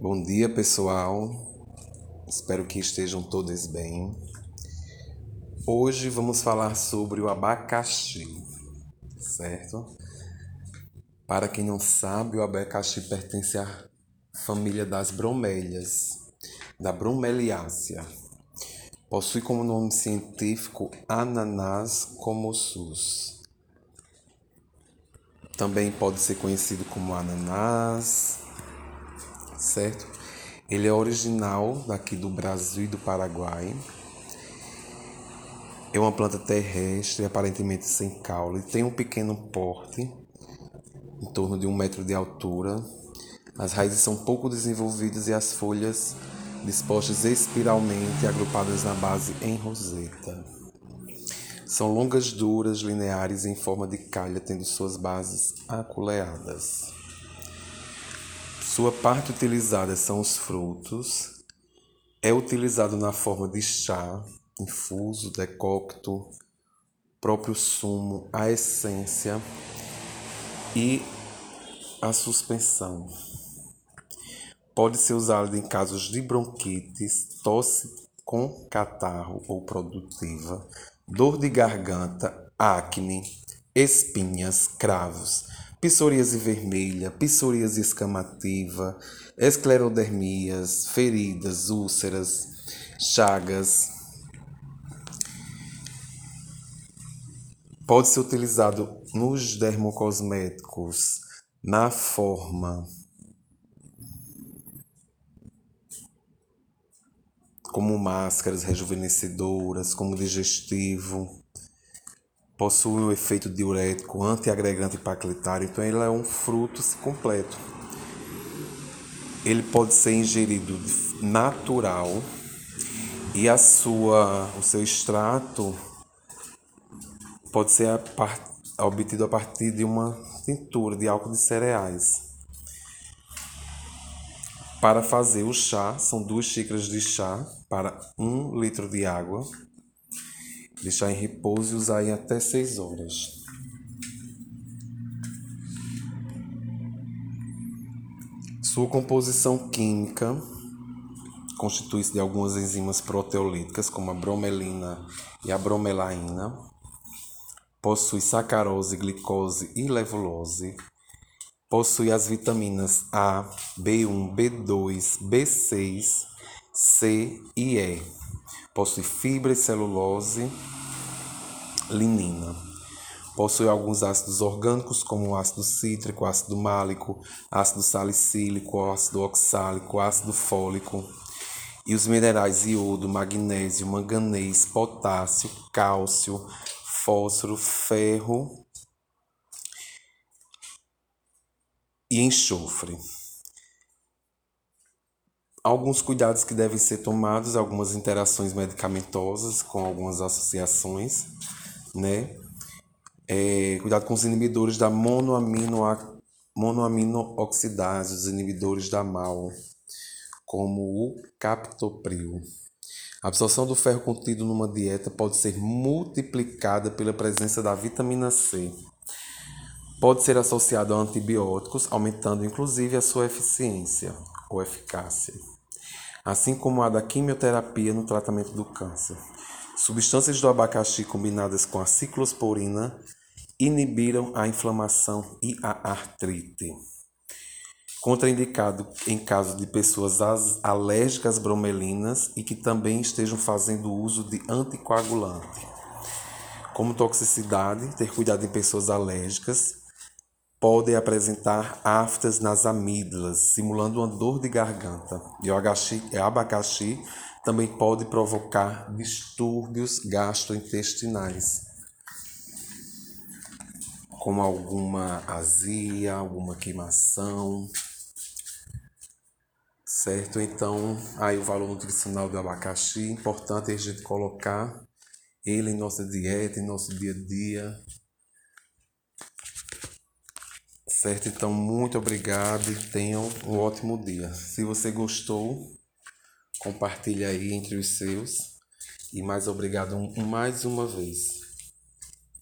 Bom dia, pessoal. Espero que estejam todos bem. Hoje vamos falar sobre o abacaxi, certo? Para quem não sabe, o abacaxi pertence à família das bromélias, da Bromeliácea. Possui como nome científico Ananás comossus. Também pode ser conhecido como ananás, certo? Ele é original daqui do Brasil e do Paraguai. É uma planta terrestre, aparentemente sem caule, tem um pequeno porte, em torno de um metro de altura. As raízes são pouco desenvolvidas e as folhas dispostas espiralmente, agrupadas na base em roseta. São longas, duras, lineares em forma de calha, tendo suas bases aculeadas. Sua parte utilizada são os frutos. É utilizado na forma de chá, infuso, decocto, próprio sumo, a essência e a suspensão. Pode ser usado em casos de bronquites, tosse com catarro ou produtiva, dor de garganta, acne, espinhas, cravos psoríase vermelha, psoríase escamativa, esclerodermias, feridas, úlceras, chagas. Pode ser utilizado nos dermocosméticos na forma como máscaras rejuvenescedoras, como digestivo possui o efeito diurético, antiagregante paclitário, então ele é um fruto completo. Ele pode ser ingerido natural e a sua, o seu extrato pode ser a part, obtido a partir de uma tintura de álcool de cereais. Para fazer o chá, são duas xícaras de chá para um litro de água deixar em repouso e usar em até 6 horas. Sua composição química constitui-se de algumas enzimas proteolíticas, como a bromelina e a bromelaína. Possui sacarose, glicose e levulose. Possui as vitaminas A, B1, B2, B6, C e E Possui fibra e celulose, linina. Possui alguns ácidos orgânicos, como o ácido cítrico, ácido málico, ácido salicílico, ácido oxálico, ácido fólico. E os minerais iodo, magnésio, manganês, potássio, cálcio, fósforo, ferro e enxofre alguns cuidados que devem ser tomados, algumas interações medicamentosas com algumas associações, né? É, cuidado com os inibidores da monoamino, monoamino oxidase, os inibidores da MAL, como o captopril. A absorção do ferro contido numa dieta pode ser multiplicada pela presença da vitamina C. Pode ser associado a antibióticos, aumentando inclusive a sua eficiência ou eficácia assim como a da quimioterapia no tratamento do câncer. Substâncias do abacaxi combinadas com a ciclosporina inibiram a inflamação e a artrite. Contraindicado em caso de pessoas alérgicas bromelinas e que também estejam fazendo uso de anticoagulante. Como toxicidade, ter cuidado em pessoas alérgicas podem apresentar aftas nas amígdalas, simulando uma dor de garganta. E o abacaxi também pode provocar distúrbios gastrointestinais, como alguma azia, alguma queimação. Certo? Então, aí o valor nutricional do abacaxi, importante a gente colocar ele em nossa dieta, em nosso dia a dia, Certo? Então, muito obrigado e tenham um ótimo dia. Se você gostou, compartilhe aí entre os seus. E mais obrigado mais uma vez.